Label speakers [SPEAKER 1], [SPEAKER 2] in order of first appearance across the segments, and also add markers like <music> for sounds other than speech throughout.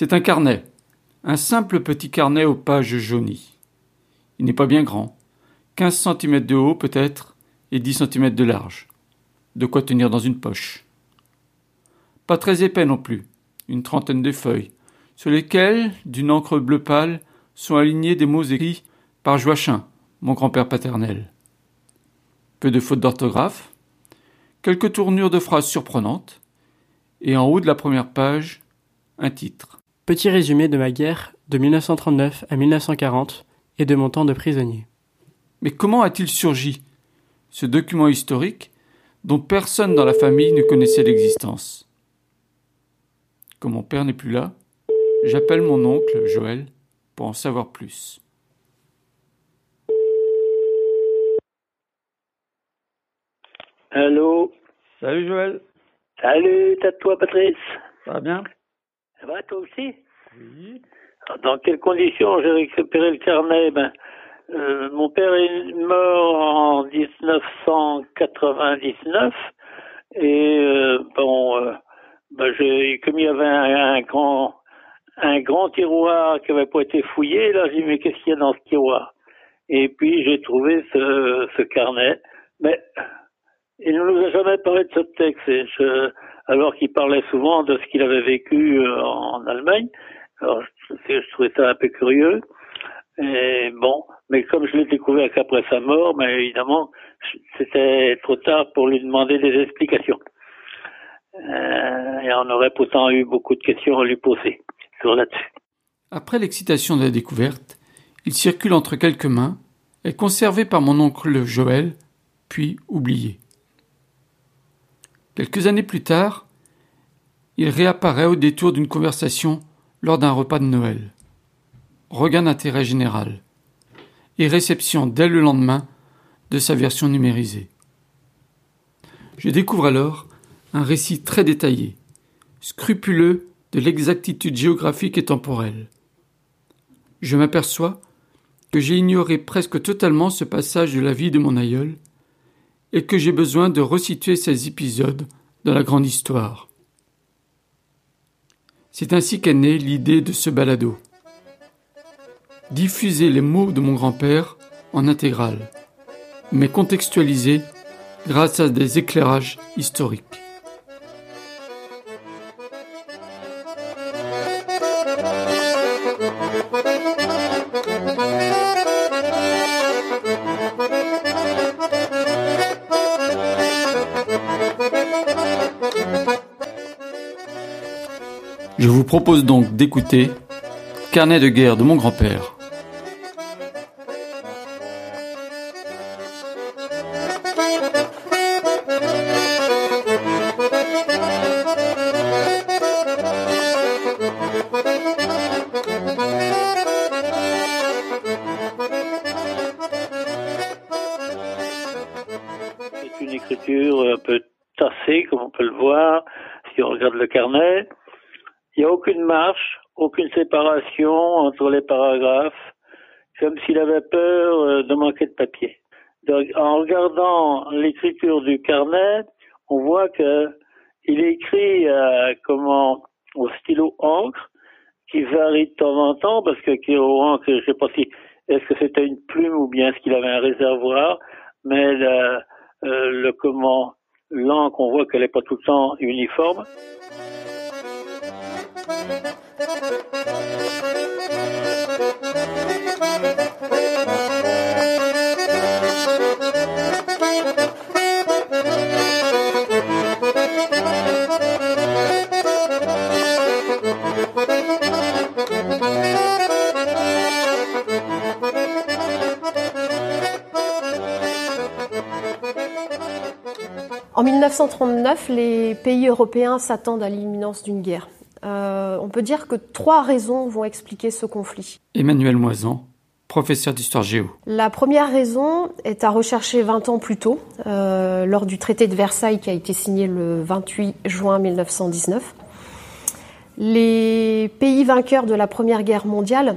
[SPEAKER 1] C'est un carnet, un simple petit carnet aux pages jaunies. Il n'est pas bien grand, 15 cm de haut peut-être et 10 cm de large. De quoi tenir dans une poche. Pas très épais non plus, une trentaine de feuilles, sur lesquelles, d'une encre bleu pâle, sont alignés des mots écrits par Joachim, mon grand-père paternel. Peu de fautes d'orthographe, quelques tournures de phrases surprenantes, et en haut de la première page, un titre.
[SPEAKER 2] Petit résumé de ma guerre de 1939 à 1940 et de mon temps de prisonnier.
[SPEAKER 1] Mais comment a-t-il surgi, ce document historique dont personne dans la famille ne connaissait l'existence? Comme mon père n'est plus là, j'appelle mon oncle, Joël, pour en savoir plus.
[SPEAKER 3] Allô?
[SPEAKER 1] Salut Joël.
[SPEAKER 3] Salut, t'as toi Patrice?
[SPEAKER 1] Ça va bien?
[SPEAKER 3] Ça va toi aussi
[SPEAKER 1] Oui.
[SPEAKER 3] Dans quelles conditions j'ai récupéré le carnet? Ben, euh, Mon père est mort en 1999 et euh, bon, euh, ben, j'ai, comme il y avait un, un, grand un grand tiroir qui avait pas été fouillé, là j'ai dit mais qu'est-ce qu'il y a dans ce tiroir? Et puis j'ai trouvé ce, ce carnet, mais il ne nous a jamais parlé de ce texte, je, alors qu'il parlait souvent de ce qu'il avait vécu euh, en Allemagne. Alors, je, trouvais ça un peu curieux. Et bon, mais comme je l'ai découvert qu'après sa mort, mais évidemment, c'était trop tard pour lui demander des explications. Euh, et on aurait pourtant eu beaucoup de questions à lui poser sur là-dessus.
[SPEAKER 1] Après l'excitation de la découverte, il circule entre quelques mains, est conservé par mon oncle Joël, puis oublié. Quelques années plus tard, il réapparaît au détour d'une conversation lors d'un repas de Noël. Regain d'intérêt général et réception dès le lendemain de sa version numérisée. Je découvre alors un récit très détaillé, scrupuleux de l'exactitude géographique et temporelle. Je m'aperçois que j'ai ignoré presque totalement ce passage de la vie de mon aïeul et que j'ai besoin de resituer ces épisodes dans la grande histoire. C'est ainsi qu'est née l'idée de ce balado. Diffuser les mots de mon grand-père en intégrale, mais contextualisés grâce à des éclairages historiques. Je vous propose donc d'écouter Carnet de guerre de mon grand-père.
[SPEAKER 3] C'est une écriture un peu tassée, comme on peut le voir, si on regarde le carnet. Il n'y a aucune marche, aucune séparation entre les paragraphes, comme s'il avait peur euh, de manquer de papier. Donc, en regardant l'écriture du carnet, on voit que il écrit euh, comment au stylo encre, qui varie de temps en temps parce que au encre, je sais pas si est-ce que c'était une plume ou bien est-ce qu'il avait un réservoir, mais le, euh, comment l'encre, on voit qu'elle n'est pas tout le temps uniforme.
[SPEAKER 4] En 1939, les pays européens s'attendent à l'imminence d'une guerre. Euh, on peut dire que trois raisons vont expliquer ce conflit.
[SPEAKER 1] Emmanuel Moisan, professeur d'histoire géo.
[SPEAKER 4] La première raison est à rechercher 20 ans plus tôt, euh, lors du traité de Versailles qui a été signé le 28 juin 1919. Les pays vainqueurs de la Première Guerre mondiale,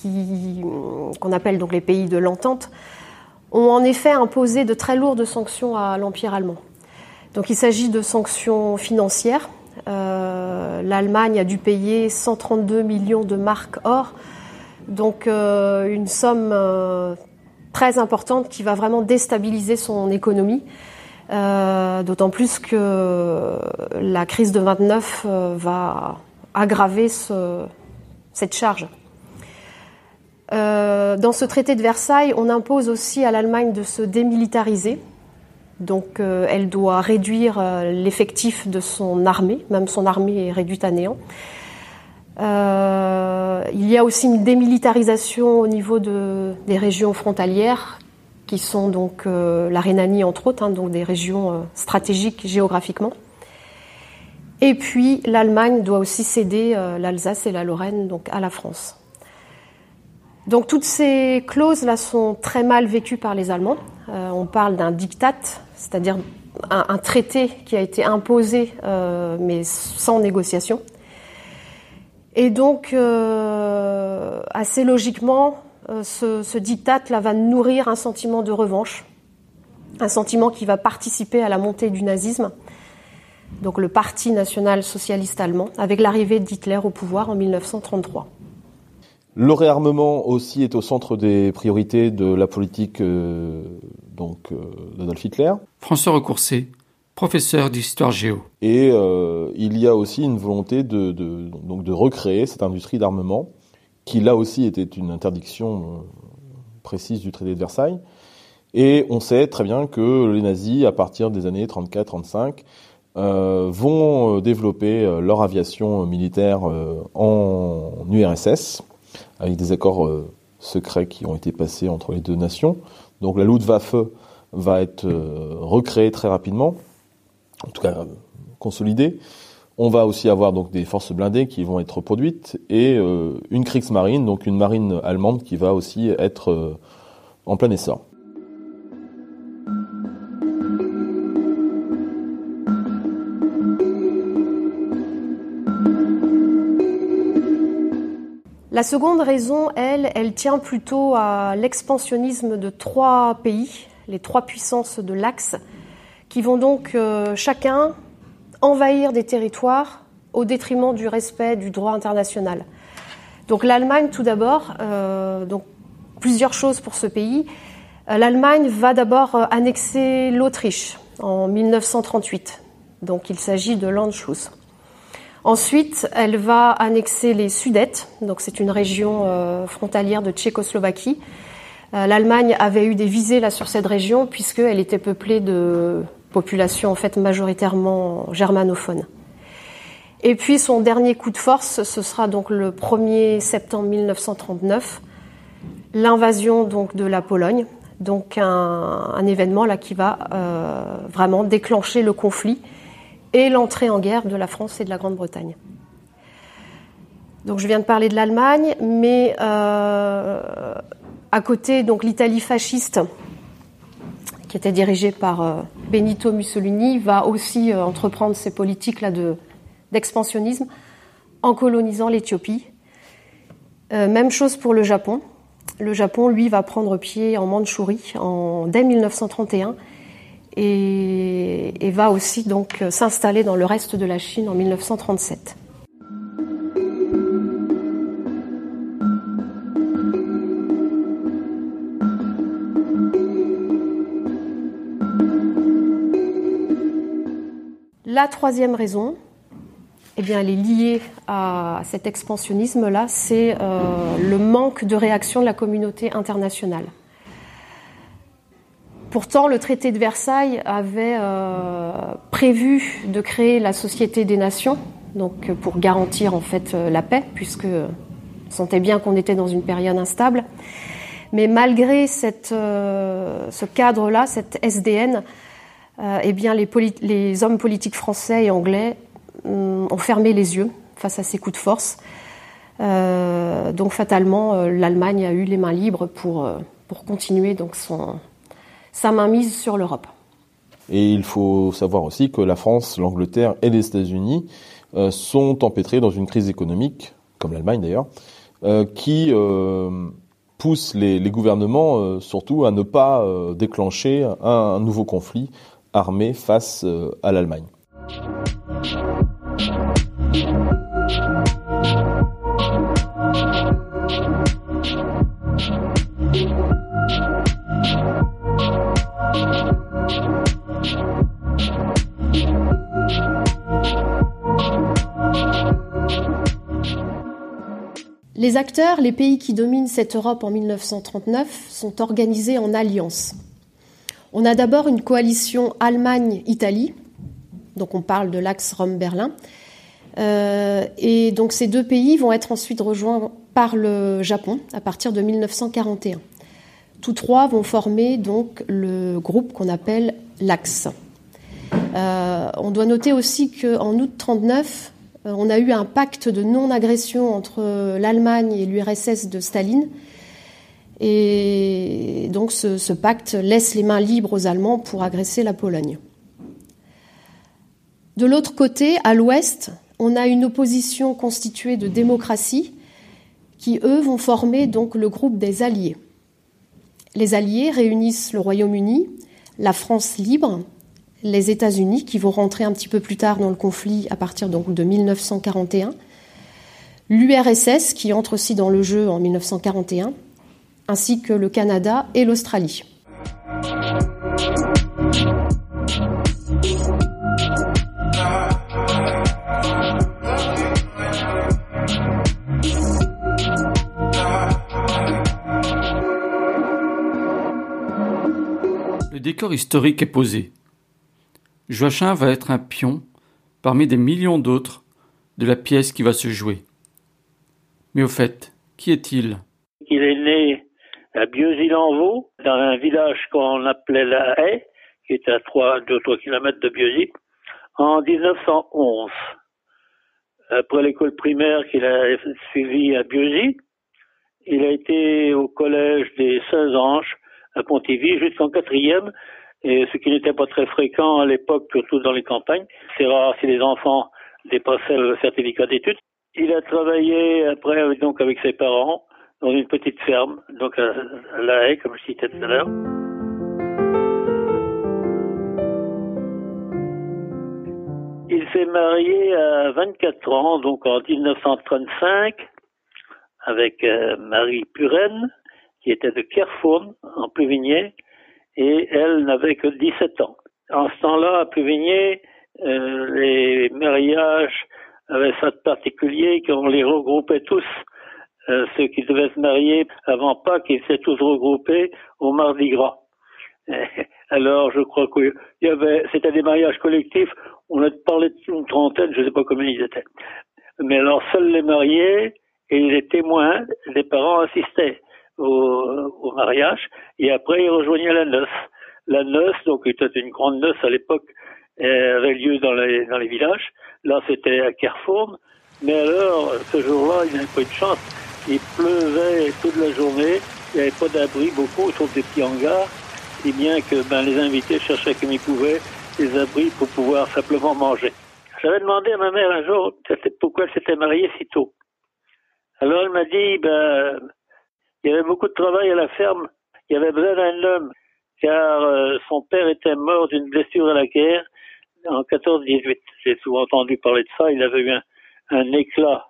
[SPEAKER 4] qu'on appelle donc les pays de l'entente, ont en effet imposé de très lourdes sanctions à l'Empire allemand. Donc il s'agit de sanctions financières, L'Allemagne a dû payer 132 millions de marques or, donc une somme très importante qui va vraiment déstabiliser son économie. D'autant plus que la crise de 29 va aggraver ce, cette charge. Euh, dans ce traité de Versailles, on impose aussi à l'Allemagne de se démilitariser. Donc euh, elle doit réduire euh, l'effectif de son armée, même son armée est réduite à néant. il y a aussi une démilitarisation au niveau de, des régions frontalières, qui sont donc la Rhénanie entre autres, hein, donc des régions stratégiques géographiquement. Et puis l'Allemagne doit aussi céder l'Alsace et la Lorraine à la France. Donc toutes ces clauses-là sont très mal vécues par les Allemands. Euh, on parle d'un diktat, c'est-à-dire un, traité qui a été imposé euh, mais sans négociation. Et donc, euh, assez logiquement, ce, ce diktat-là va nourrir un sentiment de revanche, un sentiment qui va participer à la montée du nazisme, donc le Parti national socialiste allemand, avec l'arrivée d'Hitler au pouvoir en 1933.
[SPEAKER 5] Le réarmement aussi est au centre des priorités de la politique euh, donc euh, d'Adolf Hitler.
[SPEAKER 1] François Recoursé, professeur d'histoire géo.
[SPEAKER 5] Et euh, il y a aussi une volonté de, de, donc de recréer cette industrie d'armement, qui là aussi était une interdiction précise du traité de Versailles. Et on sait très bien que les nazis, à partir des années 34-35, vont développer leur aviation militaire en URSS avec des accords euh, secrets qui ont été passés entre les deux nations. Donc la Luftwaffe va être euh, recréée très rapidement, en tout cas consolidée. On va aussi avoir des forces blindées qui vont être produites et euh, une Kriegsmarine, donc une marine allemande qui va aussi être en plein essor.
[SPEAKER 4] La seconde raison, elle, elle tient plutôt à l'expansionnisme de trois pays, les trois puissances de l'Axe, qui vont donc euh, chacun envahir des territoires au détriment du respect du droit international. Donc l'Allemagne, tout d'abord, euh, donc plusieurs choses pour ce pays. Euh, L'Allemagne va d'abord annexer l'Autriche en 1938. Donc il s'agit de l'Anschluss. Ensuite, elle va annexer les Sudètes, donc c'est une région euh, frontalière de Tchécoslovaquie. Euh, L'Allemagne avait eu des visées là sur cette région puisqu'elle était peuplée de populations en fait majoritairement germanophones. Et puis son dernier coup de force, ce sera donc le 1er septembre 1939, l'invasion donc de la Pologne, donc un, événement là qui va euh, vraiment déclencher le conflit et l'entrée en guerre de la France et de la Grande-Bretagne. Donc je viens de parler de l'Allemagne, mais euh, à côté, donc l'Italie fasciste, qui était dirigée par euh, Benito Mussolini, va aussi euh, entreprendre ses politiques là de d'expansionnisme en colonisant l'Éthiopie. même chose pour le Japon. Le Japon, lui, va prendre pied en Mandchourie en, dès 1931 et, va aussi donc euh, s'installer dans le reste de la Chine en 1937. La troisième raison, eh bien, elle est liée à cet expansionnisme-là, c'est euh, le manque de réaction de la communauté internationale. Pourtant, le traité de Versailles avait euh, prévu de créer la Société des Nations, donc pour garantir en fait euh, la paix, puisque on sentait bien qu'on était dans une période instable. Mais malgré euh, ce cadre-là, cette SDN, eh bien les, les, hommes politiques français et anglais hum, ont fermé les yeux face à ces coups de force. donc fatalement, l'Allemagne a eu les mains libres pour, pour continuer donc son, sa mise sur l'Europe.
[SPEAKER 5] Et il faut savoir aussi que la France, l'Angleterre et les États-Unis euh, sont empêtrés dans une crise économique, comme l'Allemagne d'ailleurs, euh, qui euh, pousse les, gouvernements surtout à ne pas déclencher un, nouveau conflit armé face à l'Allemagne.
[SPEAKER 4] Les acteurs, les pays qui dominent cette Europe en 1939 sont organisés en alliances. On a d'abord une coalition Allemagne-Italie, donc on parle de l'axe Rome-Berlin, euh, et donc ces deux pays vont être ensuite rejoints par le Japon à partir de 1941. Tous trois vont former donc le groupe qu'on appelle l'Axe. Euh, on doit noter aussi qu'en août 1939, euh, on a eu un pacte de non-agression entre l'Allemagne et l'URSS de Staline. Et donc ce, ce, pacte laisse les mains libres aux Allemands pour agresser la Pologne. De l'autre côté, à l'ouest, on a une opposition constituée de démocraties qui, eux, vont former donc le groupe des Alliés. Les Alliés réunissent le Royaume-Uni, la France libre, les États-Unis, qui vont rentrer un petit peu plus tard dans le conflit à partir donc de 1941, l'URSS, qui entre aussi dans le jeu en 1941, ainsi que le Canada et l'Australie.
[SPEAKER 1] décor historique est posé. Joachim va être un pion parmi des millions d'autres de la pièce qui va se jouer. Mais au fait, qui est-il?
[SPEAKER 3] Il est né à Bieuzy-Lanvaux, dans un village qu'on appelait La Haye, qui est à 2-3 km de Bieuzy, en 1911. Après l'école primaire qu'il a suivie à Bieuzy, il a été au collège des Saints-Anges à Pontivy jusqu'en quatrième, et ce qui n'était pas très fréquent à l'époque, surtout dans les campagnes. C'est rare si les enfants dépassaient le certificat d'études. Il a travaillé après donc avec ses parents dans une petite ferme, donc à, La Haye, comme je citais tout à l'heure. Il s'est marié à 24 ans, donc en 1935, avec euh, Marie Puren qui était de Kerfourne, en Pluvigné, et elle n'avait que 17 ans. En ce temps-là, à Pluvigné, euh, les mariages avaient ça de particulier qu'on les regroupait tous, euh, ceux qui devaient se marier avant Pâques, ils s'étaient tous regroupés au Mardi Gras. <laughs> Alors, je crois qu'il y avait, c'était des mariages collectifs, on a parlé d'une trentaine, je ne sais pas combien ils étaient. Mais alors, seuls les mariés et les témoins, les parents assistaient au, au, mariage, et après il rejoignait la noce. La noce, donc était une grande noce à l'époque, avait lieu dans les, dans les villages. Là, c'était à Carrefour. Mais alors, ce jour-là, il n'avait pas eu de chance. Il pleuvait toute la journée. Il n'y avait pas d'abri beaucoup, sauf des petits hangars. Si bien que ben, les invités cherchaient comme ils pouvaient des abris pour pouvoir simplement manger. J'avais demandé à ma mère un jour pourquoi elle s'était mariée si tôt. Alors elle m'a dit, ben, il y avait beaucoup de travail à la ferme. Il y avait besoin d'un homme, car euh, son père était mort d'une blessure à la guerre en 14-18. J'ai souvent entendu parler de ça. Il avait eu un, éclat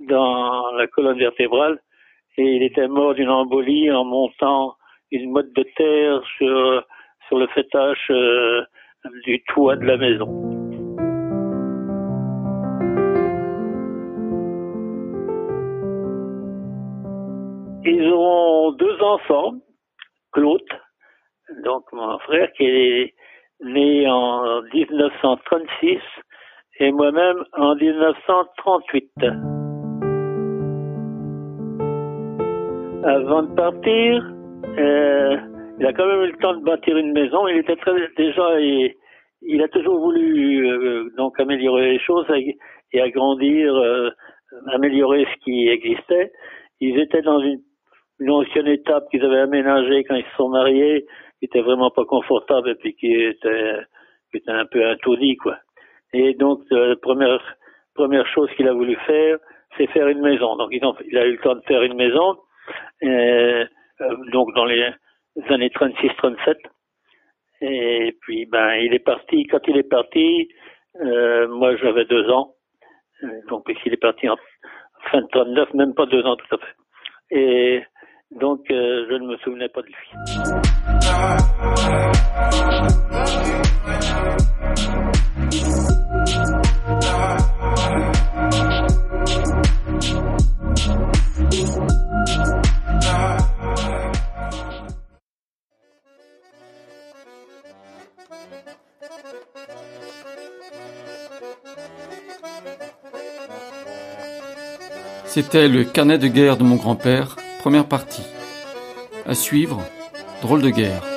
[SPEAKER 3] dans la colonne vertébrale et il était mort d'une embolie en montant une motte de terre sur, sur le fêtage euh, du toit de la maison. Ils ont deux enfants, Claude, donc mon frère qui est né en 1936 et moi-même en 1938. Avant de partir, euh, il a quand même eu le temps de bâtir une maison. Il était très déjà, il, il a toujours voulu euh, donc améliorer les choses et, agrandir, euh, améliorer ce qui existait. Ils étaient dans une une ancienne étape qu'ils avaient aménagée quand ils se sont mariés, qui était vraiment pas confortable et puis qui était, qui était un peu taudis, quoi. Et donc, la première, première chose qu'il a voulu faire, c'est faire une maison. Donc, ils ont, il a eu le temps de faire une maison, euh, donc dans les années 36-37. Et puis, ben, il est parti. Quand il est parti, euh, moi, j'avais deux ans. Donc, il est parti en fin de 39, même pas deux ans tout à fait. Et donc, euh, je ne me souvenais pas de lui.
[SPEAKER 1] C'était le carnet de guerre de mon grand-père, première partie. À suivre, drôle de guerre.